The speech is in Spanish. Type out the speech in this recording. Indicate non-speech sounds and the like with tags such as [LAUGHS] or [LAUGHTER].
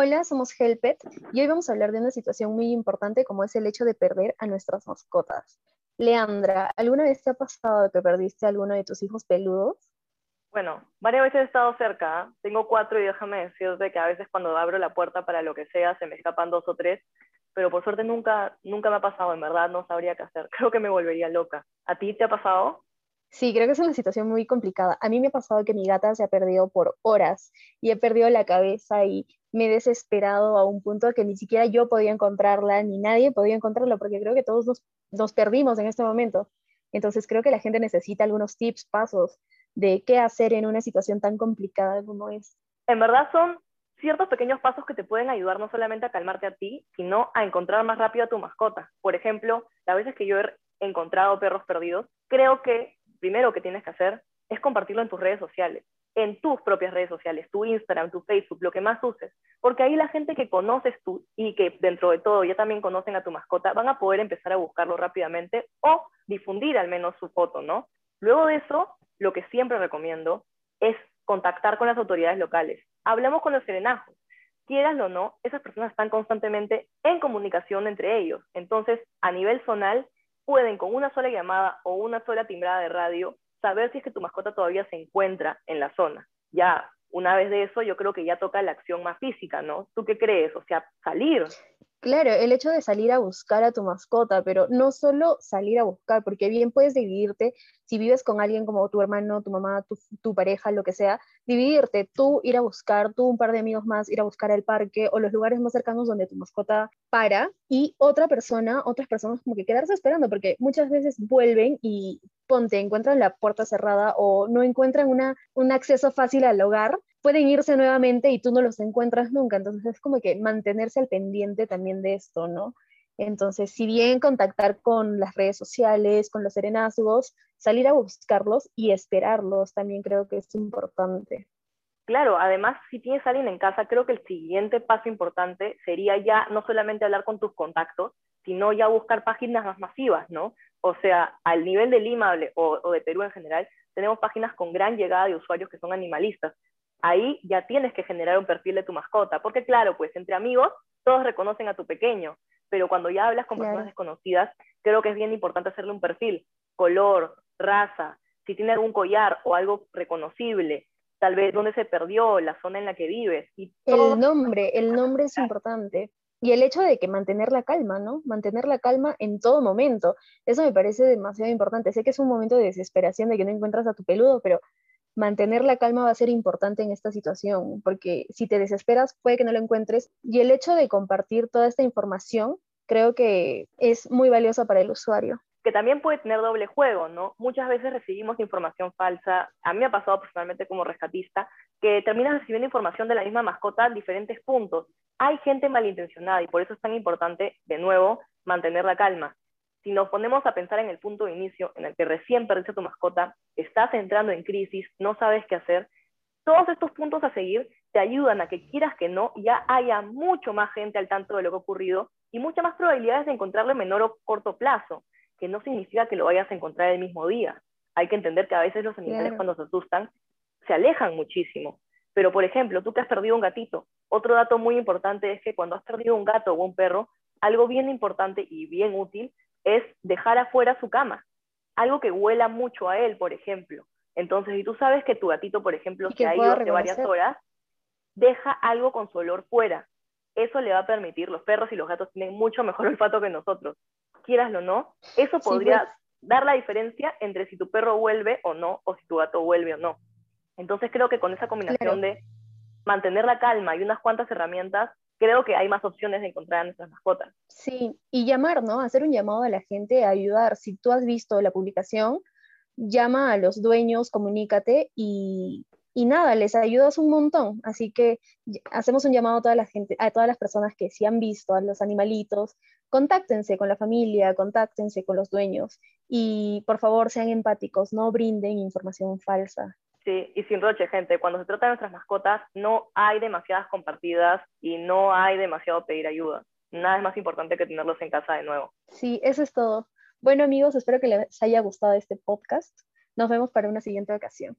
Hola, somos Helpet y hoy vamos a hablar de una situación muy importante como es el hecho de perder a nuestras mascotas. Leandra, ¿alguna vez te ha pasado que perdiste a alguno de tus hijos peludos? Bueno, varias veces he estado cerca. Tengo cuatro y déjame decirte que a veces cuando abro la puerta para lo que sea se me escapan dos o tres, pero por suerte nunca, nunca me ha pasado, en verdad no sabría qué hacer. [LAUGHS] Creo que me volvería loca. ¿A ti te ha pasado? Sí, creo que es una situación muy complicada. A mí me ha pasado que mi gata se ha perdido por horas y he perdido la cabeza y me he desesperado a un punto que ni siquiera yo podía encontrarla, ni nadie podía encontrarla, porque creo que todos nos, nos perdimos en este momento. Entonces creo que la gente necesita algunos tips, pasos de qué hacer en una situación tan complicada como es. En verdad son ciertos pequeños pasos que te pueden ayudar no solamente a calmarte a ti, sino a encontrar más rápido a tu mascota. Por ejemplo, las veces que yo he encontrado perros perdidos, creo que primero que tienes que hacer es compartirlo en tus redes sociales, en tus propias redes sociales, tu Instagram, tu Facebook, lo que más uses, porque ahí la gente que conoces tú y que dentro de todo ya también conocen a tu mascota van a poder empezar a buscarlo rápidamente o difundir al menos su foto, ¿no? Luego de eso, lo que siempre recomiendo es contactar con las autoridades locales. Hablamos con los serenajos. Quieras o no, esas personas están constantemente en comunicación entre ellos. Entonces, a nivel zonal, pueden con una sola llamada o una sola timbrada de radio saber si es que tu mascota todavía se encuentra en la zona. Ya una vez de eso, yo creo que ya toca la acción más física, ¿no? ¿Tú qué crees? O sea, salir. Claro, el hecho de salir a buscar a tu mascota, pero no solo salir a buscar, porque bien puedes dividirte, si vives con alguien como tu hermano, tu mamá, tu, pareja, lo que sea, dividirte, tú ir a buscar, tú un par de amigos más, ir a buscar el parque o los lugares más cercanos donde tu mascota para, y otra persona, otras personas como que quedarse esperando, porque muchas veces vuelven y ponte, encuentran la puerta cerrada o no encuentran una, un acceso fácil al hogar pueden irse nuevamente y tú no los encuentras nunca. Entonces es como que mantenerse al pendiente también de esto, ¿no? Entonces, si bien contactar con las redes sociales, con los serenazgos, salir a buscarlos y esperarlos también creo que es importante. Claro, además, si tienes a alguien en casa, creo que el siguiente paso importante sería ya no solamente hablar con tus contactos, sino ya buscar páginas más masivas, ¿no? O sea, al nivel de Lima o, o de Perú en general, tenemos páginas con gran llegada de usuarios que son animalistas ahí ya tienes que generar un perfil de tu mascota, porque claro, pues entre amigos todos reconocen a tu pequeño, pero cuando ya hablas con personas desconocidas, creo que es bien importante hacerle un perfil, color, raza, si tiene algún collar o algo reconocible, tal vez dónde se perdió, la zona en la que vives. Y El nombre, el [LAUGHS] nombre es importante. Y el hecho de que mantener la calma, ¿no? Mantener la calma en todo momento. Eso me parece demasiado importante. Sé que es un momento de desesperación de que no encuentras a tu peludo, pero mantener la calma va a ser importante en esta situación, porque si te desesperas puede que no lo encuentres. Y el hecho de compartir toda esta información creo que es muy valioso para el usuario. Que también puede tener doble juego, ¿no? Muchas veces recibimos información falsa. A mí me ha pasado personalmente como rescatista que terminas recibiendo información de la misma mascota en diferentes puntos. Hay gente malintencionada y por eso es tan importante, de nuevo, mantener la calma si nos ponemos a pensar en el punto de inicio en el que recién perdiste a tu mascota, estás entrando en crisis, no sabes qué hacer, todos estos puntos a seguir te ayudan a que quieras que no, ya haya mucho más gente al tanto de lo que ha ocurrido y muchas más probabilidades de encontrarlo en menor o corto plazo, que no significa que lo vayas a encontrar el mismo día. Hay que entender que a veces los animales cuando se asustan se alejan muchísimo. Pero, por ejemplo, tú que has perdido un gatito, otro dato muy importante es que cuando has perdido un gato o un perro, algo bien importante y bien útil es dejar afuera su cama, algo que huela mucho a él, por ejemplo. Entonces, si tú sabes que tu gatito, por ejemplo, se ha ido hace varias horas, deja algo con su olor fuera. Eso le va a permitir, los perros y los gatos tienen mucho mejor [LAUGHS] olfato que nosotros, quieraslo o no, eso podría pues. dar la diferencia entre si tu perro vuelve o no, o si tu gato vuelve o no. Entonces creo que con esa combinación de mantener la calma y unas cuantas herramientas, creo que hay más opciones de encontrar a nuestras mascotas. Sí, y llamar, ¿no? Hacer un llamado a la gente a ayudar. Si tú has visto la publicación, llama a los dueños, comunícate y, y nada, les ayudas un montón. Así que hacemos un llamado a toda la gente, a todas las personas que sí han visto a los animalitos, contáctense con la familia, contáctense con los dueños y por favor sean empáticos, no brinden información falsa. Sí, y sin roche, gente, cuando se trata de nuestras mascotas, no hay demasiadas compartidas y no hay demasiado pedir ayuda. Nada es más importante que tenerlos en casa de nuevo. Sí, eso es todo. Bueno, amigos, espero que les haya gustado este podcast. Nos vemos para una siguiente ocasión.